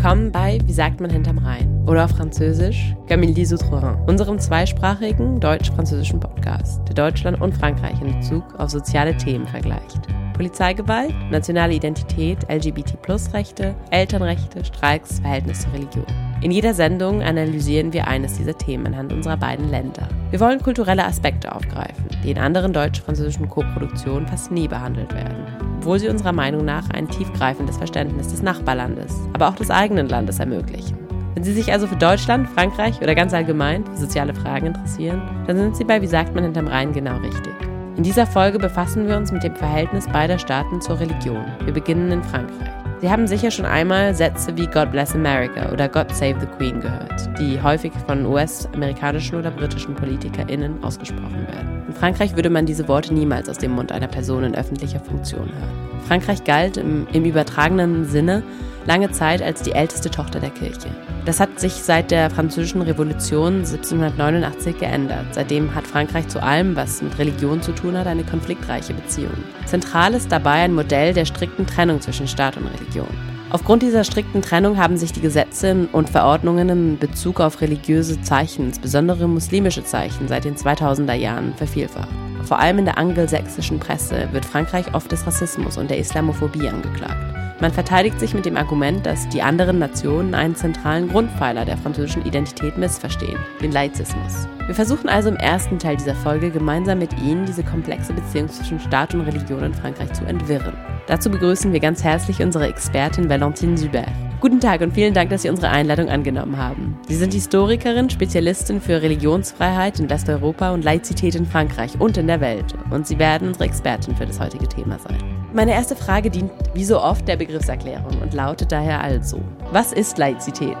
Willkommen bei Wie sagt man hinterm Rhein oder auf Französisch Camille des Outreins, unserem zweisprachigen deutsch-französischen Podcast, der Deutschland und Frankreich in Bezug auf soziale Themen vergleicht. Polizeigewalt, nationale Identität, LGBT-Plus-Rechte, Elternrechte, Streiks, Verhältnis zur Religion. In jeder Sendung analysieren wir eines dieser Themen anhand unserer beiden Länder. Wir wollen kulturelle Aspekte aufgreifen, die in anderen deutsch-französischen Koproduktionen fast nie behandelt werden, obwohl sie unserer Meinung nach ein tiefgreifendes Verständnis des Nachbarlandes, aber auch des eigenen Landes ermöglichen. Wenn Sie sich also für Deutschland, Frankreich oder ganz allgemein für soziale Fragen interessieren, dann sind Sie bei Wie sagt man hinterm Rhein genau richtig. In dieser Folge befassen wir uns mit dem Verhältnis beider Staaten zur Religion. Wir beginnen in Frankreich. Sie haben sicher schon einmal Sätze wie God Bless America oder God Save the Queen gehört, die häufig von US-amerikanischen oder britischen PolitikerInnen ausgesprochen werden. In Frankreich würde man diese Worte niemals aus dem Mund einer Person in öffentlicher Funktion hören. Frankreich galt im, im übertragenen Sinne lange Zeit als die älteste Tochter der Kirche. Das hat sich seit der Französischen Revolution 1789 geändert. Seitdem hat Frankreich zu allem, was mit Religion zu tun hat, eine konfliktreiche Beziehung. Zentral ist dabei ein Modell der strikten Trennung zwischen Staat und Religion. Aufgrund dieser strikten Trennung haben sich die Gesetze und Verordnungen in Bezug auf religiöse Zeichen, insbesondere muslimische Zeichen, seit den 2000er Jahren vervielfacht. Vor allem in der angelsächsischen Presse wird Frankreich oft des Rassismus und der Islamophobie angeklagt. Man verteidigt sich mit dem Argument, dass die anderen Nationen einen zentralen Grundpfeiler der französischen Identität missverstehen, den Laizismus. Wir versuchen also im ersten Teil dieser Folge gemeinsam mit Ihnen diese komplexe Beziehung zwischen Staat und Religion in Frankreich zu entwirren. Dazu begrüßen wir ganz herzlich unsere Expertin Valentine Subert. Guten Tag und vielen Dank, dass Sie unsere Einladung angenommen haben. Sie sind Historikerin, Spezialistin für Religionsfreiheit in Westeuropa und Laizität in Frankreich und in der Welt. Und Sie werden unsere Expertin für das heutige Thema sein. Meine erste Frage dient wie so oft der Begriffserklärung und lautet daher also, was ist Laizität?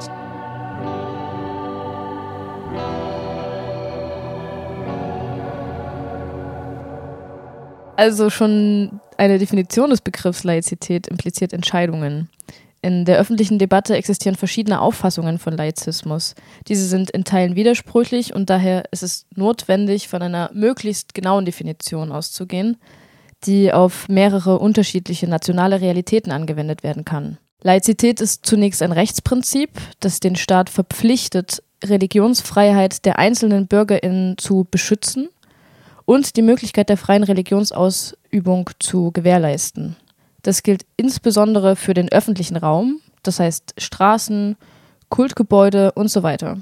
Also schon eine Definition des Begriffs Laizität impliziert Entscheidungen. In der öffentlichen Debatte existieren verschiedene Auffassungen von Laizismus. Diese sind in Teilen widersprüchlich und daher ist es notwendig, von einer möglichst genauen Definition auszugehen, die auf mehrere unterschiedliche nationale Realitäten angewendet werden kann. Laizität ist zunächst ein Rechtsprinzip, das den Staat verpflichtet, Religionsfreiheit der einzelnen Bürgerinnen zu beschützen und die Möglichkeit der freien Religionsausübung zu gewährleisten. Das gilt insbesondere für den öffentlichen Raum, das heißt Straßen, Kultgebäude und so weiter.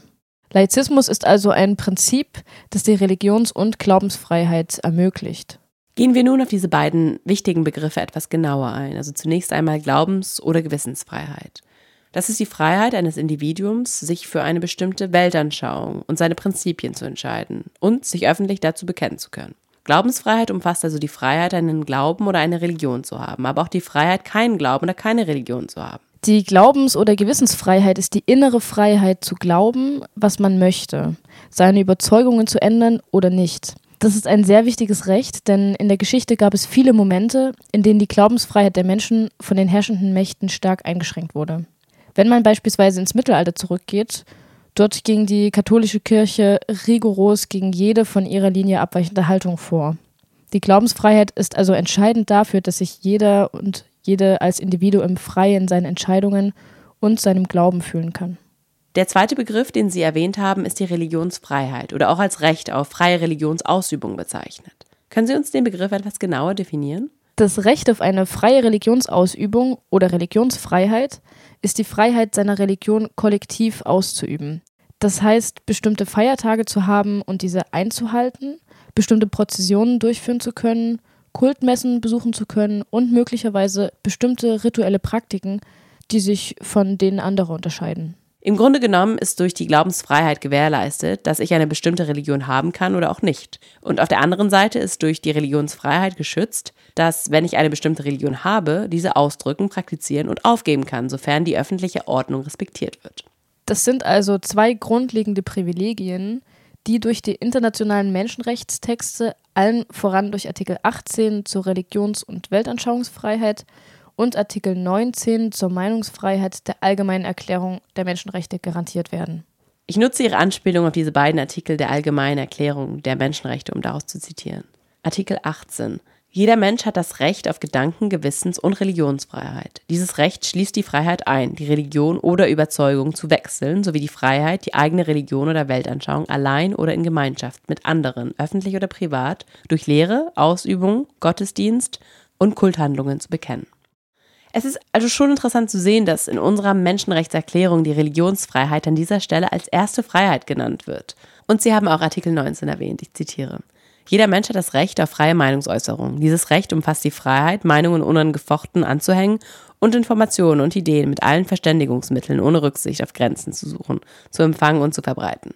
Laizismus ist also ein Prinzip, das die Religions- und Glaubensfreiheit ermöglicht. Gehen wir nun auf diese beiden wichtigen Begriffe etwas genauer ein. Also zunächst einmal Glaubens- oder Gewissensfreiheit. Das ist die Freiheit eines Individuums, sich für eine bestimmte Weltanschauung und seine Prinzipien zu entscheiden und sich öffentlich dazu bekennen zu können. Glaubensfreiheit umfasst also die Freiheit, einen Glauben oder eine Religion zu haben, aber auch die Freiheit, keinen Glauben oder keine Religion zu haben. Die Glaubens- oder Gewissensfreiheit ist die innere Freiheit zu glauben, was man möchte, seine Überzeugungen zu ändern oder nicht. Das ist ein sehr wichtiges Recht, denn in der Geschichte gab es viele Momente, in denen die Glaubensfreiheit der Menschen von den herrschenden Mächten stark eingeschränkt wurde. Wenn man beispielsweise ins Mittelalter zurückgeht, Dort ging die katholische Kirche rigoros gegen jede von ihrer Linie abweichende Haltung vor. Die Glaubensfreiheit ist also entscheidend dafür, dass sich jeder und jede als Individuum frei in seinen Entscheidungen und seinem Glauben fühlen kann. Der zweite Begriff, den Sie erwähnt haben, ist die Religionsfreiheit oder auch als Recht auf freie Religionsausübung bezeichnet. Können Sie uns den Begriff etwas genauer definieren? Das Recht auf eine freie Religionsausübung oder Religionsfreiheit ist die Freiheit, seiner Religion kollektiv auszuüben. Das heißt, bestimmte Feiertage zu haben und diese einzuhalten, bestimmte Prozessionen durchführen zu können, Kultmessen besuchen zu können und möglicherweise bestimmte rituelle Praktiken, die sich von denen anderer unterscheiden. Im Grunde genommen ist durch die Glaubensfreiheit gewährleistet, dass ich eine bestimmte Religion haben kann oder auch nicht. Und auf der anderen Seite ist durch die Religionsfreiheit geschützt, dass, wenn ich eine bestimmte Religion habe, diese ausdrücken, praktizieren und aufgeben kann, sofern die öffentliche Ordnung respektiert wird. Das sind also zwei grundlegende Privilegien, die durch die internationalen Menschenrechtstexte, allen voran durch Artikel 18 zur Religions- und Weltanschauungsfreiheit und Artikel 19 zur Meinungsfreiheit der Allgemeinen Erklärung der Menschenrechte garantiert werden. Ich nutze Ihre Anspielung auf diese beiden Artikel der Allgemeinen Erklärung der Menschenrechte, um daraus zu zitieren. Artikel 18. Jeder Mensch hat das Recht auf Gedanken-, Gewissens- und Religionsfreiheit. Dieses Recht schließt die Freiheit ein, die Religion oder Überzeugung zu wechseln, sowie die Freiheit, die eigene Religion oder Weltanschauung allein oder in Gemeinschaft mit anderen, öffentlich oder privat, durch Lehre, Ausübung, Gottesdienst und Kulthandlungen zu bekennen. Es ist also schon interessant zu sehen, dass in unserer Menschenrechtserklärung die Religionsfreiheit an dieser Stelle als erste Freiheit genannt wird. Und Sie haben auch Artikel 19 erwähnt, ich zitiere. Jeder Mensch hat das Recht auf freie Meinungsäußerung. Dieses Recht umfasst die Freiheit, Meinungen unangefochten anzuhängen und Informationen und Ideen mit allen Verständigungsmitteln ohne Rücksicht auf Grenzen zu suchen, zu empfangen und zu verbreiten.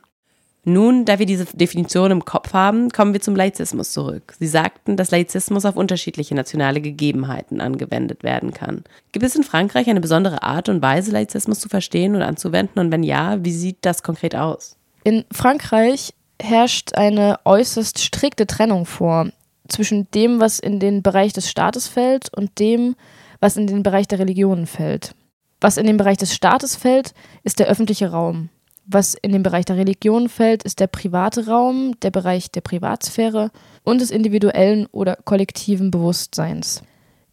Nun, da wir diese Definition im Kopf haben, kommen wir zum Laizismus zurück. Sie sagten, dass Laizismus auf unterschiedliche nationale Gegebenheiten angewendet werden kann. Gibt es in Frankreich eine besondere Art und Weise, Laizismus zu verstehen und anzuwenden? Und wenn ja, wie sieht das konkret aus? In Frankreich herrscht eine äußerst strikte Trennung vor zwischen dem, was in den Bereich des Staates fällt und dem, was in den Bereich der Religionen fällt. Was in den Bereich des Staates fällt, ist der öffentliche Raum. Was in den Bereich der Religion fällt, ist der private Raum, der Bereich der Privatsphäre und des individuellen oder kollektiven Bewusstseins.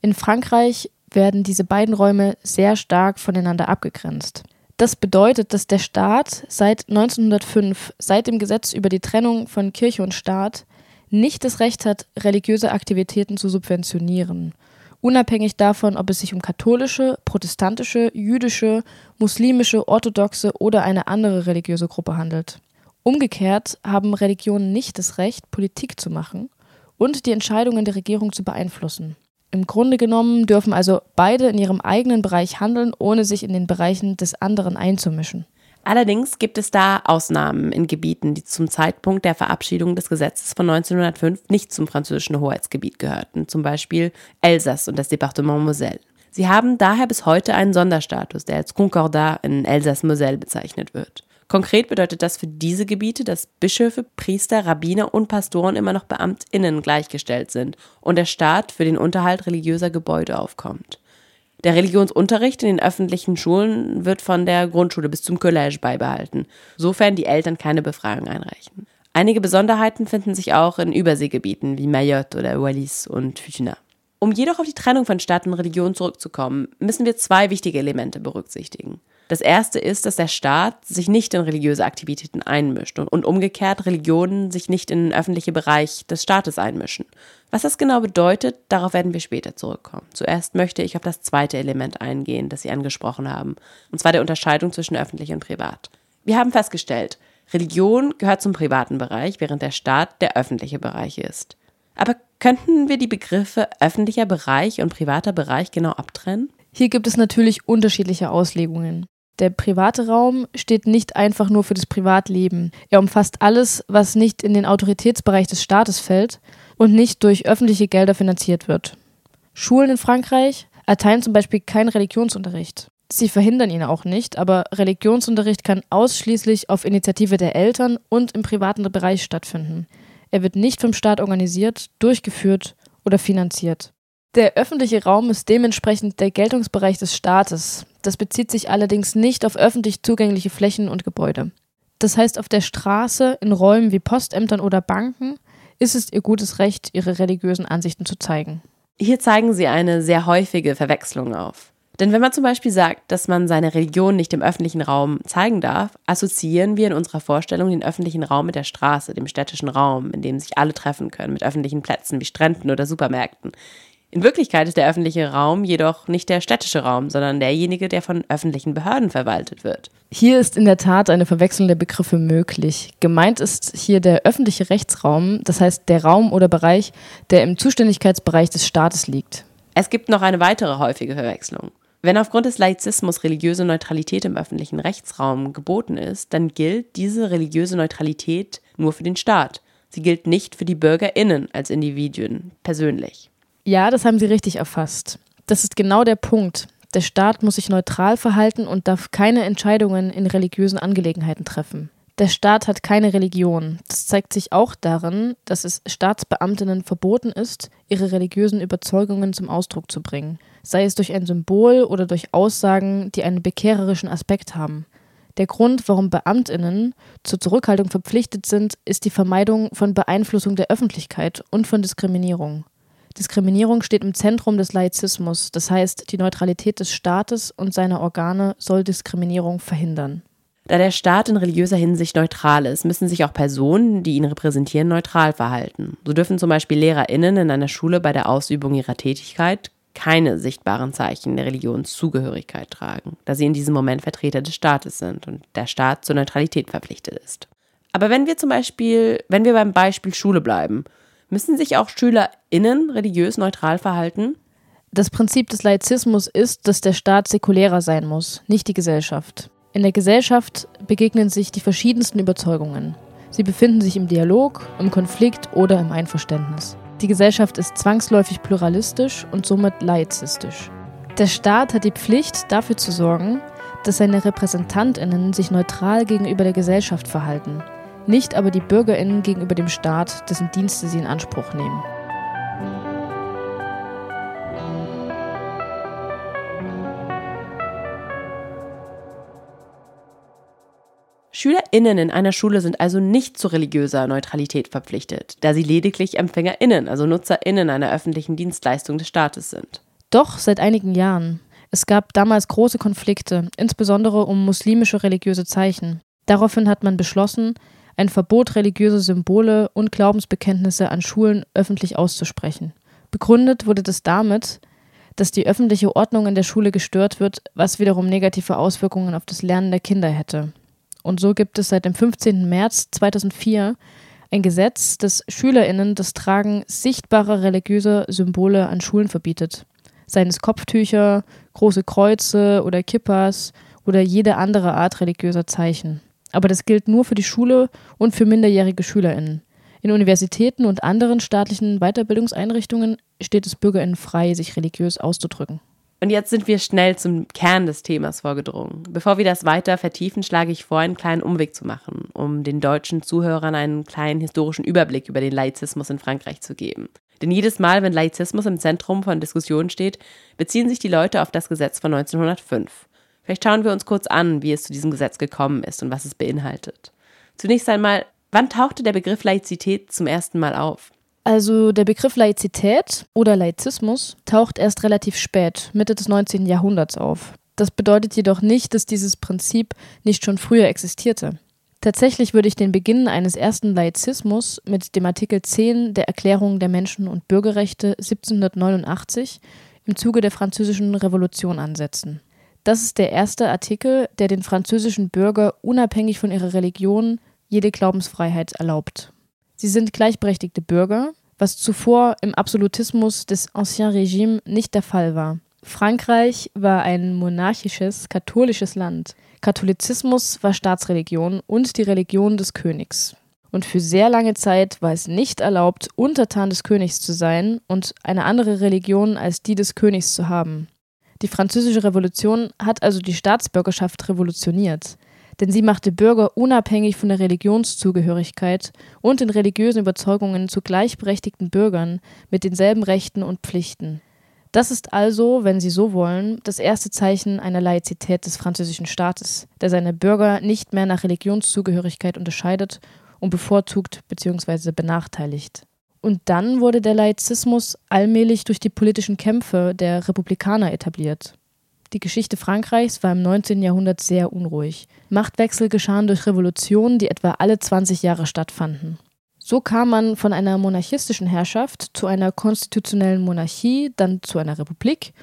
In Frankreich werden diese beiden Räume sehr stark voneinander abgegrenzt. Das bedeutet, dass der Staat seit 1905, seit dem Gesetz über die Trennung von Kirche und Staat, nicht das Recht hat, religiöse Aktivitäten zu subventionieren, unabhängig davon, ob es sich um katholische, protestantische, jüdische, muslimische, orthodoxe oder eine andere religiöse Gruppe handelt. Umgekehrt haben Religionen nicht das Recht, Politik zu machen und die Entscheidungen der Regierung zu beeinflussen. Im Grunde genommen dürfen also beide in ihrem eigenen Bereich handeln, ohne sich in den Bereichen des anderen einzumischen. Allerdings gibt es da Ausnahmen in Gebieten, die zum Zeitpunkt der Verabschiedung des Gesetzes von 1905 nicht zum französischen Hoheitsgebiet gehörten, zum Beispiel Elsass und das Departement Moselle. Sie haben daher bis heute einen Sonderstatus, der als Concordat in Elsass-Moselle bezeichnet wird. Konkret bedeutet das für diese Gebiete, dass Bischöfe, Priester, Rabbiner und Pastoren immer noch BeamtInnen gleichgestellt sind und der Staat für den Unterhalt religiöser Gebäude aufkommt. Der Religionsunterricht in den öffentlichen Schulen wird von der Grundschule bis zum Collège beibehalten, sofern die Eltern keine Befragung einreichen. Einige Besonderheiten finden sich auch in Überseegebieten wie Mayotte oder Wallis und Futuna. Um jedoch auf die Trennung von Staat und Religion zurückzukommen, müssen wir zwei wichtige Elemente berücksichtigen. Das erste ist, dass der Staat sich nicht in religiöse Aktivitäten einmischt und, umgekehrt Religionen sich nicht in den öffentlichen Bereich des Staates einmischen. Was das genau bedeutet, darauf werden wir später zurückkommen. Zuerst möchte ich auf das zweite Element eingehen, das Sie angesprochen haben, und zwar der Unterscheidung zwischen öffentlich und privat. Wir haben festgestellt, Religion gehört zum privaten Bereich, während der Staat der öffentliche Bereich ist. Aber könnten wir die Begriffe öffentlicher Bereich und privater Bereich genau abtrennen? Hier gibt es natürlich unterschiedliche Auslegungen. Der private Raum steht nicht einfach nur für das Privatleben. Er umfasst alles, was nicht in den Autoritätsbereich des Staates fällt und nicht durch öffentliche Gelder finanziert wird. Schulen in Frankreich erteilen zum Beispiel keinen Religionsunterricht. Sie verhindern ihn auch nicht, aber Religionsunterricht kann ausschließlich auf Initiative der Eltern und im privaten Bereich stattfinden. Er wird nicht vom Staat organisiert, durchgeführt oder finanziert. Der öffentliche Raum ist dementsprechend der Geltungsbereich des Staates. Das bezieht sich allerdings nicht auf öffentlich zugängliche Flächen und Gebäude. Das heißt, auf der Straße, in Räumen wie Postämtern oder Banken, ist es ihr gutes Recht, ihre religiösen Ansichten zu zeigen. Hier zeigen Sie eine sehr häufige Verwechslung auf. Denn wenn man zum Beispiel sagt, dass man seine Religion nicht im öffentlichen Raum zeigen darf, assoziieren wir in unserer Vorstellung den öffentlichen Raum mit der Straße, dem städtischen Raum, in dem sich alle treffen können, mit öffentlichen Plätzen wie Stränden oder Supermärkten. In Wirklichkeit ist der öffentliche Raum jedoch nicht der städtische Raum, sondern derjenige, der von öffentlichen Behörden verwaltet wird. Hier ist in der Tat eine Verwechslung der Begriffe möglich. Gemeint ist hier der öffentliche Rechtsraum, das heißt der Raum oder Bereich, der im Zuständigkeitsbereich des Staates liegt. Es gibt noch eine weitere häufige Verwechslung. Wenn aufgrund des Laizismus religiöse Neutralität im öffentlichen Rechtsraum geboten ist, dann gilt diese religiöse Neutralität nur für den Staat. Sie gilt nicht für die Bürgerinnen als Individuen persönlich. Ja, das haben Sie richtig erfasst. Das ist genau der Punkt. Der Staat muss sich neutral verhalten und darf keine Entscheidungen in religiösen Angelegenheiten treffen. Der Staat hat keine Religion. Das zeigt sich auch darin, dass es Staatsbeamtinnen verboten ist, ihre religiösen Überzeugungen zum Ausdruck zu bringen, sei es durch ein Symbol oder durch Aussagen, die einen bekehrerischen Aspekt haben. Der Grund, warum Beamtinnen zur Zurückhaltung verpflichtet sind, ist die Vermeidung von Beeinflussung der Öffentlichkeit und von Diskriminierung. Diskriminierung steht im Zentrum des Laizismus, das heißt, die Neutralität des Staates und seiner Organe soll Diskriminierung verhindern. Da der Staat in religiöser Hinsicht neutral ist, müssen sich auch Personen, die ihn repräsentieren, neutral verhalten. So dürfen zum Beispiel LehrerInnen in einer Schule bei der Ausübung ihrer Tätigkeit keine sichtbaren Zeichen der Religionszugehörigkeit tragen, da sie in diesem Moment Vertreter des Staates sind und der Staat zur Neutralität verpflichtet ist. Aber wenn wir zum Beispiel, wenn wir beim Beispiel Schule bleiben, müssen sich auch SchülerInnen religiös neutral verhalten? Das Prinzip des Laizismus ist, dass der Staat säkulärer sein muss, nicht die Gesellschaft. In der Gesellschaft begegnen sich die verschiedensten Überzeugungen. Sie befinden sich im Dialog, im Konflikt oder im Einverständnis. Die Gesellschaft ist zwangsläufig pluralistisch und somit laizistisch. Der Staat hat die Pflicht, dafür zu sorgen, dass seine Repräsentantinnen sich neutral gegenüber der Gesellschaft verhalten, nicht aber die Bürgerinnen gegenüber dem Staat, dessen Dienste sie in Anspruch nehmen. SchülerInnen in einer Schule sind also nicht zu religiöser Neutralität verpflichtet, da sie lediglich EmpfängerInnen, also NutzerInnen einer öffentlichen Dienstleistung des Staates sind. Doch seit einigen Jahren. Es gab damals große Konflikte, insbesondere um muslimische religiöse Zeichen. Daraufhin hat man beschlossen, ein Verbot religiöser Symbole und Glaubensbekenntnisse an Schulen öffentlich auszusprechen. Begründet wurde das damit, dass die öffentliche Ordnung in der Schule gestört wird, was wiederum negative Auswirkungen auf das Lernen der Kinder hätte. Und so gibt es seit dem 15. März 2004 ein Gesetz, das SchülerInnen das Tragen sichtbarer religiöser Symbole an Schulen verbietet. Seien es Kopftücher, große Kreuze oder Kippas oder jede andere Art religiöser Zeichen. Aber das gilt nur für die Schule und für minderjährige SchülerInnen. In Universitäten und anderen staatlichen Weiterbildungseinrichtungen steht es BürgerInnen frei, sich religiös auszudrücken. Und jetzt sind wir schnell zum Kern des Themas vorgedrungen. Bevor wir das weiter vertiefen, schlage ich vor, einen kleinen Umweg zu machen, um den deutschen Zuhörern einen kleinen historischen Überblick über den Laizismus in Frankreich zu geben. Denn jedes Mal, wenn Laizismus im Zentrum von Diskussionen steht, beziehen sich die Leute auf das Gesetz von 1905. Vielleicht schauen wir uns kurz an, wie es zu diesem Gesetz gekommen ist und was es beinhaltet. Zunächst einmal, wann tauchte der Begriff Laizität zum ersten Mal auf? Also der Begriff Laizität oder Laizismus taucht erst relativ spät, Mitte des 19. Jahrhunderts auf. Das bedeutet jedoch nicht, dass dieses Prinzip nicht schon früher existierte. Tatsächlich würde ich den Beginn eines ersten Laizismus mit dem Artikel 10 der Erklärung der Menschen- und Bürgerrechte 1789 im Zuge der Französischen Revolution ansetzen. Das ist der erste Artikel, der den französischen Bürger unabhängig von ihrer Religion jede Glaubensfreiheit erlaubt. Sie sind gleichberechtigte Bürger, was zuvor im Absolutismus des Ancien Regime nicht der Fall war. Frankreich war ein monarchisches, katholisches Land. Katholizismus war Staatsreligion und die Religion des Königs. Und für sehr lange Zeit war es nicht erlaubt, Untertan des Königs zu sein und eine andere Religion als die des Königs zu haben. Die Französische Revolution hat also die Staatsbürgerschaft revolutioniert denn sie machte Bürger unabhängig von der Religionszugehörigkeit und den religiösen Überzeugungen zu gleichberechtigten Bürgern mit denselben Rechten und Pflichten. Das ist also, wenn Sie so wollen, das erste Zeichen einer Laizität des französischen Staates, der seine Bürger nicht mehr nach Religionszugehörigkeit unterscheidet und bevorzugt bzw. benachteiligt. Und dann wurde der Laizismus allmählich durch die politischen Kämpfe der Republikaner etabliert. Die Geschichte Frankreichs war im 19. Jahrhundert sehr unruhig. Machtwechsel geschahen durch Revolutionen, die etwa alle 20 Jahre stattfanden. So kam man von einer monarchistischen Herrschaft zu einer konstitutionellen Monarchie, dann zu einer Republik,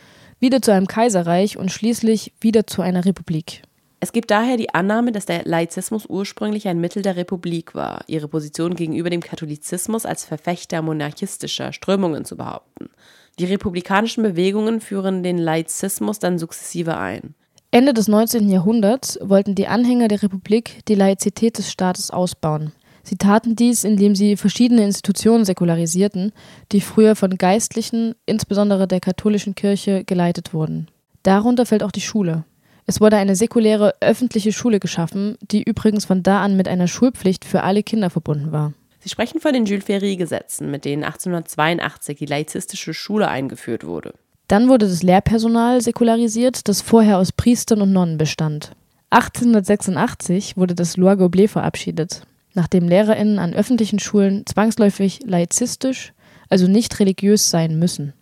wieder zu einem Kaiserreich und schließlich wieder zu einer Republik. Es gibt daher die Annahme, dass der Laizismus ursprünglich ein Mittel der Republik war, ihre Position gegenüber dem Katholizismus als Verfechter monarchistischer Strömungen zu behaupten. Die republikanischen Bewegungen führen den Laizismus dann sukzessive ein. Ende des 19. Jahrhunderts wollten die Anhänger der Republik die Laizität des Staates ausbauen. Sie taten dies, indem sie verschiedene Institutionen säkularisierten, die früher von Geistlichen, insbesondere der katholischen Kirche, geleitet wurden. Darunter fällt auch die Schule. Es wurde eine säkuläre öffentliche Schule geschaffen, die übrigens von da an mit einer Schulpflicht für alle Kinder verbunden war. Sie sprechen von den Jules Ferry-Gesetzen, mit denen 1882 die laizistische Schule eingeführt wurde. Dann wurde das Lehrpersonal säkularisiert, das vorher aus Priestern und Nonnen bestand. 1886 wurde das Loi Goblet verabschiedet, nachdem LehrerInnen an öffentlichen Schulen zwangsläufig laizistisch, also nicht religiös sein müssen.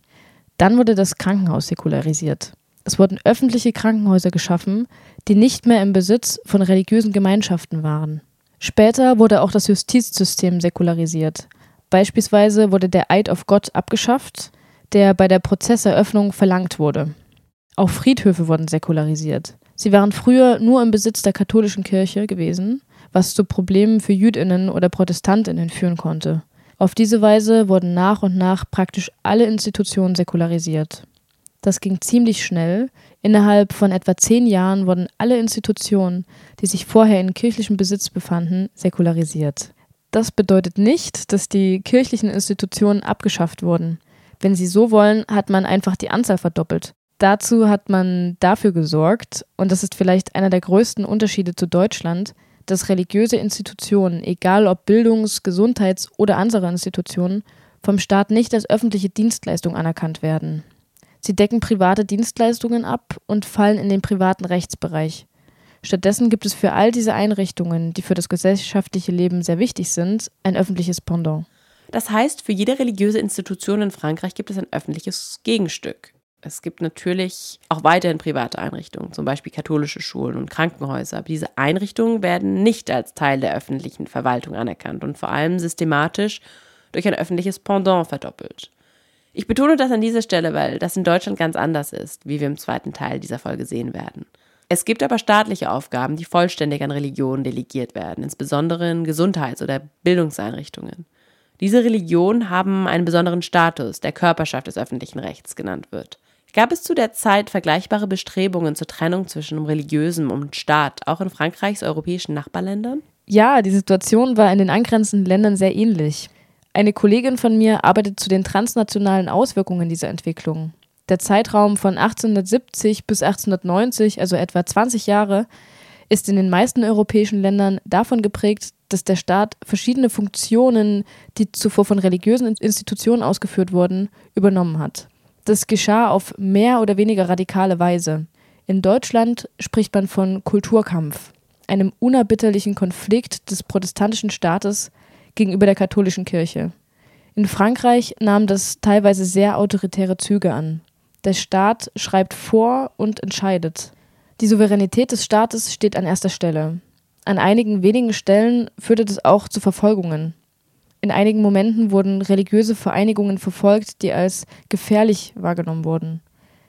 Dann wurde das Krankenhaus säkularisiert. Es wurden öffentliche Krankenhäuser geschaffen, die nicht mehr im Besitz von religiösen Gemeinschaften waren. Später wurde auch das Justizsystem säkularisiert. Beispielsweise wurde der Eid auf Gott abgeschafft, der bei der Prozesseröffnung verlangt wurde. Auch Friedhöfe wurden säkularisiert. Sie waren früher nur im Besitz der katholischen Kirche gewesen, was zu Problemen für Jüdinnen oder Protestantinnen führen konnte. Auf diese Weise wurden nach und nach praktisch alle Institutionen säkularisiert. Das ging ziemlich schnell. Innerhalb von etwa zehn Jahren wurden alle Institutionen, die sich vorher in kirchlichem Besitz befanden, säkularisiert. Das bedeutet nicht, dass die kirchlichen Institutionen abgeschafft wurden. Wenn Sie so wollen, hat man einfach die Anzahl verdoppelt. Dazu hat man dafür gesorgt, und das ist vielleicht einer der größten Unterschiede zu Deutschland, dass religiöse Institutionen, egal ob Bildungs-, Gesundheits- oder andere Institutionen, vom Staat nicht als öffentliche Dienstleistung anerkannt werden. Sie decken private Dienstleistungen ab und fallen in den privaten Rechtsbereich. Stattdessen gibt es für all diese Einrichtungen, die für das gesellschaftliche Leben sehr wichtig sind, ein öffentliches Pendant. Das heißt, für jede religiöse Institution in Frankreich gibt es ein öffentliches Gegenstück. Es gibt natürlich auch weiterhin private Einrichtungen, zum Beispiel katholische Schulen und Krankenhäuser. Aber diese Einrichtungen werden nicht als Teil der öffentlichen Verwaltung anerkannt und vor allem systematisch durch ein öffentliches Pendant verdoppelt. Ich betone das an dieser Stelle, weil das in Deutschland ganz anders ist, wie wir im zweiten Teil dieser Folge sehen werden. Es gibt aber staatliche Aufgaben, die vollständig an Religionen delegiert werden, insbesondere in Gesundheits- oder Bildungseinrichtungen. Diese Religionen haben einen besonderen Status, der Körperschaft des öffentlichen Rechts genannt wird. Gab es zu der Zeit vergleichbare Bestrebungen zur Trennung zwischen religiösem und Staat, auch in Frankreichs europäischen Nachbarländern? Ja, die Situation war in den angrenzenden Ländern sehr ähnlich. Eine Kollegin von mir arbeitet zu den transnationalen Auswirkungen dieser Entwicklung. Der Zeitraum von 1870 bis 1890, also etwa 20 Jahre, ist in den meisten europäischen Ländern davon geprägt, dass der Staat verschiedene Funktionen, die zuvor von religiösen Institutionen ausgeführt wurden, übernommen hat. Das geschah auf mehr oder weniger radikale Weise. In Deutschland spricht man von Kulturkampf, einem unerbitterlichen Konflikt des protestantischen Staates gegenüber der katholischen Kirche. In Frankreich nahm das teilweise sehr autoritäre Züge an. Der Staat schreibt vor und entscheidet. Die Souveränität des Staates steht an erster Stelle. An einigen wenigen Stellen führte das auch zu Verfolgungen. In einigen Momenten wurden religiöse Vereinigungen verfolgt, die als gefährlich wahrgenommen wurden.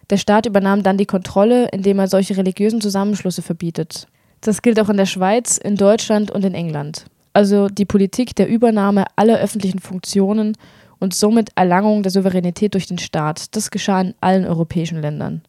Der Staat übernahm dann die Kontrolle, indem er solche religiösen Zusammenschlüsse verbietet. Das gilt auch in der Schweiz, in Deutschland und in England also die Politik der Übernahme aller öffentlichen Funktionen und somit Erlangung der Souveränität durch den Staat. Das geschah in allen europäischen Ländern.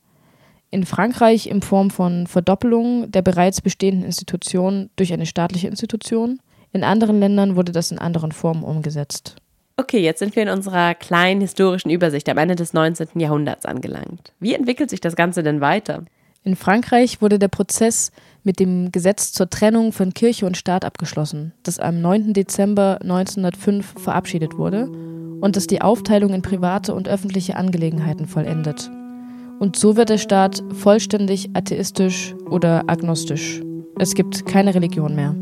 In Frankreich in Form von Verdoppelung der bereits bestehenden Institutionen durch eine staatliche Institution. In anderen Ländern wurde das in anderen Formen umgesetzt. Okay, jetzt sind wir in unserer kleinen historischen Übersicht am Ende des 19. Jahrhunderts angelangt. Wie entwickelt sich das Ganze denn weiter? In Frankreich wurde der Prozess mit dem Gesetz zur Trennung von Kirche und Staat abgeschlossen, das am 9. Dezember 1905 verabschiedet wurde und das die Aufteilung in private und öffentliche Angelegenheiten vollendet. Und so wird der Staat vollständig atheistisch oder agnostisch. Es gibt keine Religion mehr.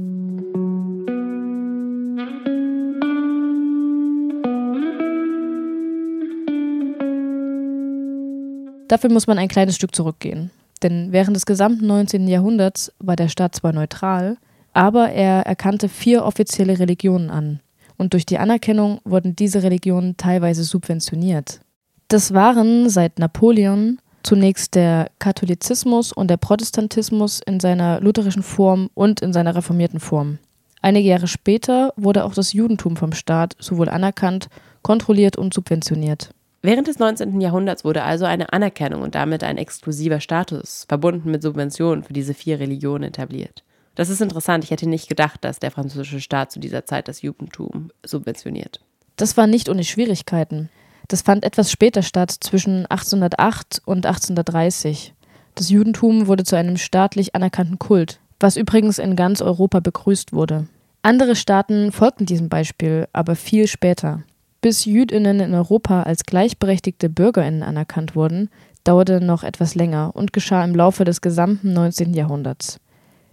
Dafür muss man ein kleines Stück zurückgehen. Denn während des gesamten 19. Jahrhunderts war der Staat zwar neutral, aber er erkannte vier offizielle Religionen an. Und durch die Anerkennung wurden diese Religionen teilweise subventioniert. Das waren seit Napoleon zunächst der Katholizismus und der Protestantismus in seiner lutherischen Form und in seiner reformierten Form. Einige Jahre später wurde auch das Judentum vom Staat sowohl anerkannt, kontrolliert und subventioniert. Während des 19. Jahrhunderts wurde also eine Anerkennung und damit ein exklusiver Status, verbunden mit Subventionen für diese vier Religionen etabliert. Das ist interessant. Ich hätte nicht gedacht, dass der französische Staat zu dieser Zeit das Judentum subventioniert. Das war nicht ohne Schwierigkeiten. Das fand etwas später statt, zwischen 1808 und 1830. Das Judentum wurde zu einem staatlich anerkannten Kult, was übrigens in ganz Europa begrüßt wurde. Andere Staaten folgten diesem Beispiel, aber viel später. Bis Jüdinnen in Europa als gleichberechtigte Bürgerinnen anerkannt wurden, dauerte noch etwas länger und geschah im Laufe des gesamten 19. Jahrhunderts.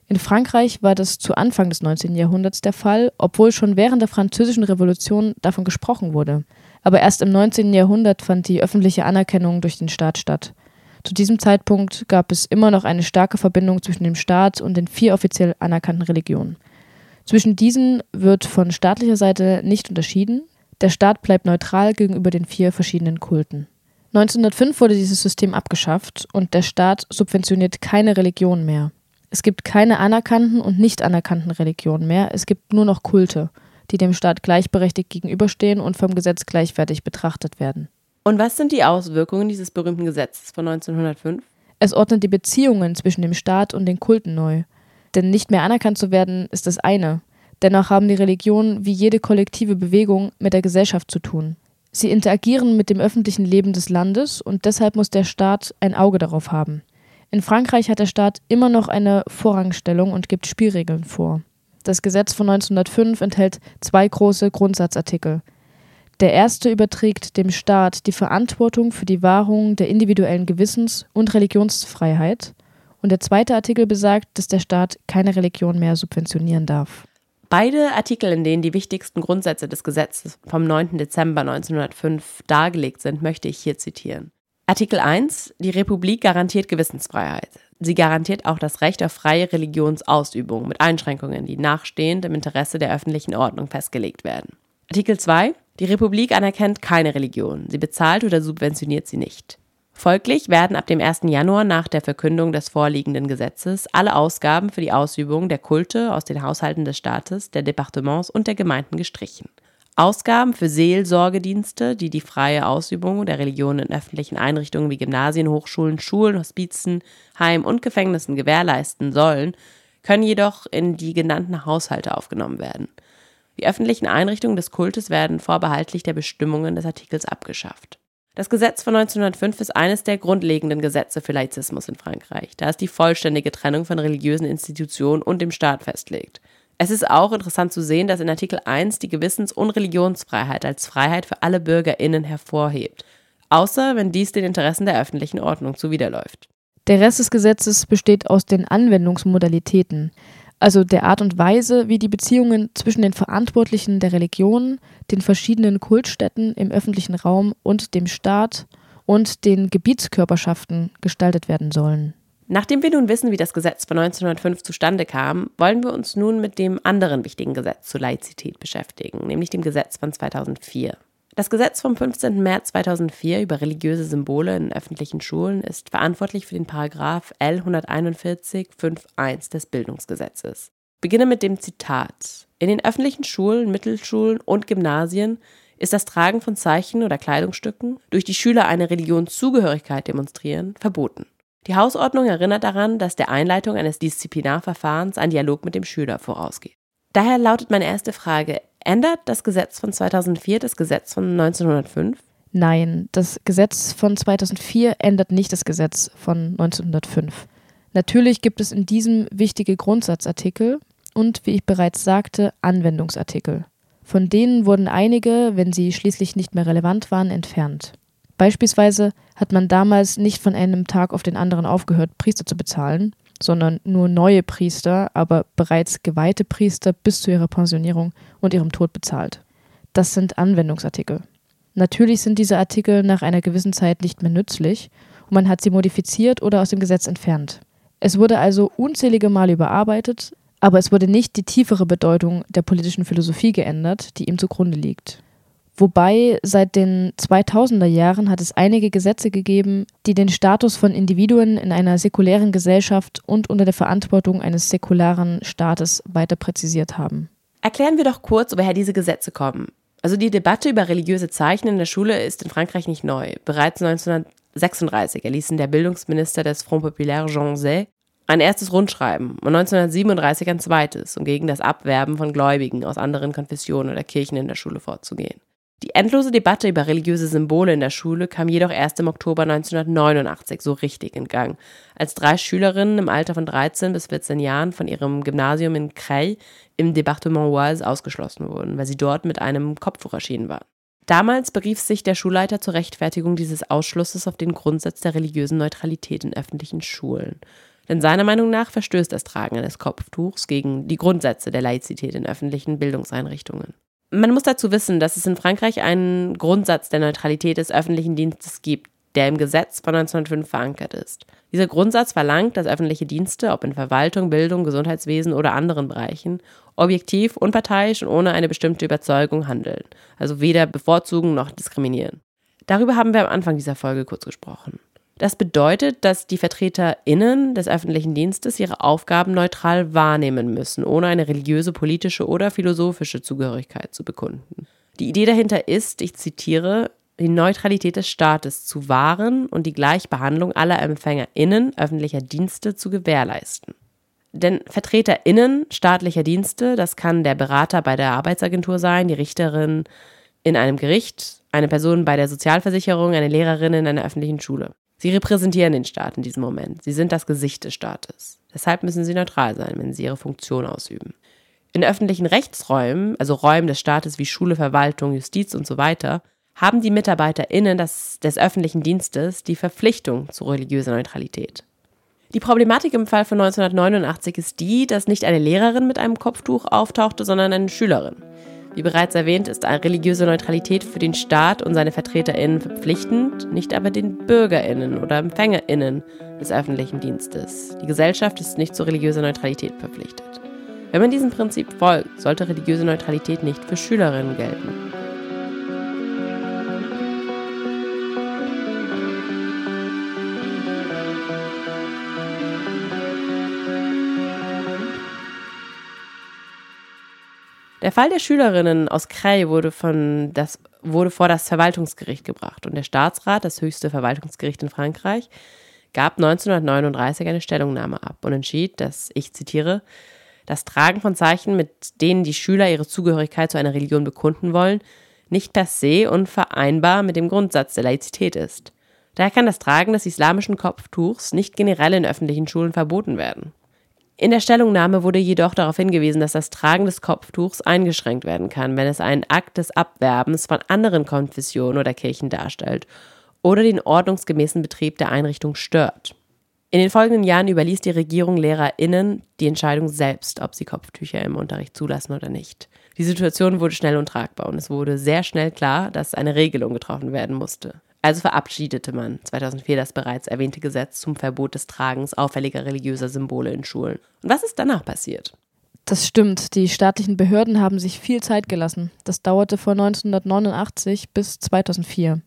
In Frankreich war das zu Anfang des 19. Jahrhunderts der Fall, obwohl schon während der Französischen Revolution davon gesprochen wurde. Aber erst im 19. Jahrhundert fand die öffentliche Anerkennung durch den Staat statt. Zu diesem Zeitpunkt gab es immer noch eine starke Verbindung zwischen dem Staat und den vier offiziell anerkannten Religionen. Zwischen diesen wird von staatlicher Seite nicht unterschieden. Der Staat bleibt neutral gegenüber den vier verschiedenen Kulten. 1905 wurde dieses System abgeschafft und der Staat subventioniert keine Religion mehr. Es gibt keine anerkannten und nicht anerkannten Religionen mehr, es gibt nur noch Kulte, die dem Staat gleichberechtigt gegenüberstehen und vom Gesetz gleichwertig betrachtet werden. Und was sind die Auswirkungen dieses berühmten Gesetzes von 1905? Es ordnet die Beziehungen zwischen dem Staat und den Kulten neu. Denn nicht mehr anerkannt zu werden, ist das eine. Dennoch haben die Religionen wie jede kollektive Bewegung mit der Gesellschaft zu tun. Sie interagieren mit dem öffentlichen Leben des Landes und deshalb muss der Staat ein Auge darauf haben. In Frankreich hat der Staat immer noch eine Vorrangstellung und gibt Spielregeln vor. Das Gesetz von 1905 enthält zwei große Grundsatzartikel. Der erste überträgt dem Staat die Verantwortung für die Wahrung der individuellen Gewissens- und Religionsfreiheit. Und der zweite Artikel besagt, dass der Staat keine Religion mehr subventionieren darf. Beide Artikel, in denen die wichtigsten Grundsätze des Gesetzes vom 9. Dezember 1905 dargelegt sind, möchte ich hier zitieren. Artikel 1. Die Republik garantiert Gewissensfreiheit. Sie garantiert auch das Recht auf freie Religionsausübung mit Einschränkungen, die nachstehend im Interesse der öffentlichen Ordnung festgelegt werden. Artikel 2. Die Republik anerkennt keine Religion. Sie bezahlt oder subventioniert sie nicht. Folglich werden ab dem 1. Januar nach der Verkündung des vorliegenden Gesetzes alle Ausgaben für die Ausübung der Kulte aus den Haushalten des Staates, der Departements und der Gemeinden gestrichen. Ausgaben für Seelsorgedienste, die die freie Ausübung der Religion in öffentlichen Einrichtungen wie Gymnasien, Hochschulen, Schulen, Hospizen, Heim und Gefängnissen gewährleisten sollen, können jedoch in die genannten Haushalte aufgenommen werden. Die öffentlichen Einrichtungen des Kultes werden vorbehaltlich der Bestimmungen des Artikels abgeschafft. Das Gesetz von 1905 ist eines der grundlegenden Gesetze für Laizismus in Frankreich, da es die vollständige Trennung von religiösen Institutionen und dem Staat festlegt. Es ist auch interessant zu sehen, dass in Artikel 1 die Gewissens- und Religionsfreiheit als Freiheit für alle BürgerInnen hervorhebt, außer wenn dies den Interessen der öffentlichen Ordnung zuwiderläuft. Der Rest des Gesetzes besteht aus den Anwendungsmodalitäten also der Art und Weise, wie die Beziehungen zwischen den Verantwortlichen der Religion, den verschiedenen Kultstätten im öffentlichen Raum und dem Staat und den Gebietskörperschaften gestaltet werden sollen. Nachdem wir nun wissen, wie das Gesetz von 1905 zustande kam, wollen wir uns nun mit dem anderen wichtigen Gesetz zur Laizität beschäftigen, nämlich dem Gesetz von 2004. Das Gesetz vom 15. März 2004 über religiöse Symbole in öffentlichen Schulen ist verantwortlich für den Paragraph L 141 5.1 des Bildungsgesetzes. Beginne mit dem Zitat. In den öffentlichen Schulen, Mittelschulen und Gymnasien ist das Tragen von Zeichen oder Kleidungsstücken, durch die Schüler eine Religionszugehörigkeit demonstrieren, verboten. Die Hausordnung erinnert daran, dass der Einleitung eines Disziplinarverfahrens ein Dialog mit dem Schüler vorausgeht. Daher lautet meine erste Frage, Ändert das Gesetz von 2004 das Gesetz von 1905? Nein, das Gesetz von 2004 ändert nicht das Gesetz von 1905. Natürlich gibt es in diesem wichtige Grundsatzartikel und, wie ich bereits sagte, Anwendungsartikel. Von denen wurden einige, wenn sie schließlich nicht mehr relevant waren, entfernt. Beispielsweise hat man damals nicht von einem Tag auf den anderen aufgehört, Priester zu bezahlen, sondern nur neue Priester, aber bereits geweihte Priester bis zu ihrer Pensionierung und ihrem Tod bezahlt. Das sind Anwendungsartikel. Natürlich sind diese Artikel nach einer gewissen Zeit nicht mehr nützlich und man hat sie modifiziert oder aus dem Gesetz entfernt. Es wurde also unzählige Male überarbeitet, aber es wurde nicht die tiefere Bedeutung der politischen Philosophie geändert, die ihm zugrunde liegt. Wobei seit den 2000er Jahren hat es einige Gesetze gegeben, die den Status von Individuen in einer säkulären Gesellschaft und unter der Verantwortung eines säkularen Staates weiter präzisiert haben. Erklären wir doch kurz, woher diese Gesetze kommen. Also die Debatte über religiöse Zeichen in der Schule ist in Frankreich nicht neu. Bereits 1936 erließen der Bildungsminister des Front Populaire Jean Zay ein erstes Rundschreiben und 1937 ein zweites, um gegen das Abwerben von Gläubigen aus anderen Konfessionen oder Kirchen in der Schule vorzugehen. Die endlose Debatte über religiöse Symbole in der Schule kam jedoch erst im Oktober 1989 so richtig in Gang, als drei Schülerinnen im Alter von 13 bis 14 Jahren von ihrem Gymnasium in Creil im Departement Oise ausgeschlossen wurden, weil sie dort mit einem Kopftuch erschienen waren. Damals berief sich der Schulleiter zur Rechtfertigung dieses Ausschlusses auf den Grundsatz der religiösen Neutralität in öffentlichen Schulen. Denn seiner Meinung nach verstößt das Tragen eines Kopftuchs gegen die Grundsätze der Laizität in öffentlichen Bildungseinrichtungen. Man muss dazu wissen, dass es in Frankreich einen Grundsatz der Neutralität des öffentlichen Dienstes gibt, der im Gesetz von 1905 verankert ist. Dieser Grundsatz verlangt, dass öffentliche Dienste, ob in Verwaltung, Bildung, Gesundheitswesen oder anderen Bereichen, objektiv, unparteiisch und ohne eine bestimmte Überzeugung handeln, also weder bevorzugen noch diskriminieren. Darüber haben wir am Anfang dieser Folge kurz gesprochen. Das bedeutet, dass die VertreterInnen des öffentlichen Dienstes ihre Aufgaben neutral wahrnehmen müssen, ohne eine religiöse, politische oder philosophische Zugehörigkeit zu bekunden. Die Idee dahinter ist, ich zitiere, die Neutralität des Staates zu wahren und die Gleichbehandlung aller EmpfängerInnen öffentlicher Dienste zu gewährleisten. Denn VertreterInnen staatlicher Dienste, das kann der Berater bei der Arbeitsagentur sein, die Richterin in einem Gericht, eine Person bei der Sozialversicherung, eine Lehrerin in einer öffentlichen Schule. Sie repräsentieren den Staat in diesem Moment. Sie sind das Gesicht des Staates. Deshalb müssen sie neutral sein, wenn sie ihre Funktion ausüben. In öffentlichen Rechtsräumen, also Räumen des Staates wie Schule, Verwaltung, Justiz und so weiter, haben die MitarbeiterInnen des, des öffentlichen Dienstes die Verpflichtung zur religiösen Neutralität. Die Problematik im Fall von 1989 ist die, dass nicht eine Lehrerin mit einem Kopftuch auftauchte, sondern eine Schülerin. Wie bereits erwähnt, ist eine religiöse Neutralität für den Staat und seine VertreterInnen verpflichtend, nicht aber den BürgerInnen oder EmpfängerInnen des öffentlichen Dienstes. Die Gesellschaft ist nicht zur religiösen Neutralität verpflichtet. Wenn man diesem Prinzip folgt, sollte religiöse Neutralität nicht für Schülerinnen gelten. Der Fall der Schülerinnen aus Creil wurde, von das, wurde vor das Verwaltungsgericht gebracht und der Staatsrat, das höchste Verwaltungsgericht in Frankreich, gab 1939 eine Stellungnahme ab und entschied, dass, ich zitiere, das Tragen von Zeichen, mit denen die Schüler ihre Zugehörigkeit zu einer Religion bekunden wollen, nicht per se unvereinbar mit dem Grundsatz der Laizität ist. Daher kann das Tragen des islamischen Kopftuchs nicht generell in öffentlichen Schulen verboten werden. In der Stellungnahme wurde jedoch darauf hingewiesen, dass das Tragen des Kopftuchs eingeschränkt werden kann, wenn es einen Akt des Abwerbens von anderen Konfessionen oder Kirchen darstellt oder den ordnungsgemäßen Betrieb der Einrichtung stört. In den folgenden Jahren überließ die Regierung LehrerInnen die Entscheidung selbst, ob sie Kopftücher im Unterricht zulassen oder nicht. Die Situation wurde schnell untragbar und es wurde sehr schnell klar, dass eine Regelung getroffen werden musste. Also verabschiedete man 2004 das bereits erwähnte Gesetz zum Verbot des Tragens auffälliger religiöser Symbole in Schulen. Und was ist danach passiert? Das stimmt. Die staatlichen Behörden haben sich viel Zeit gelassen. Das dauerte von 1989 bis 2004.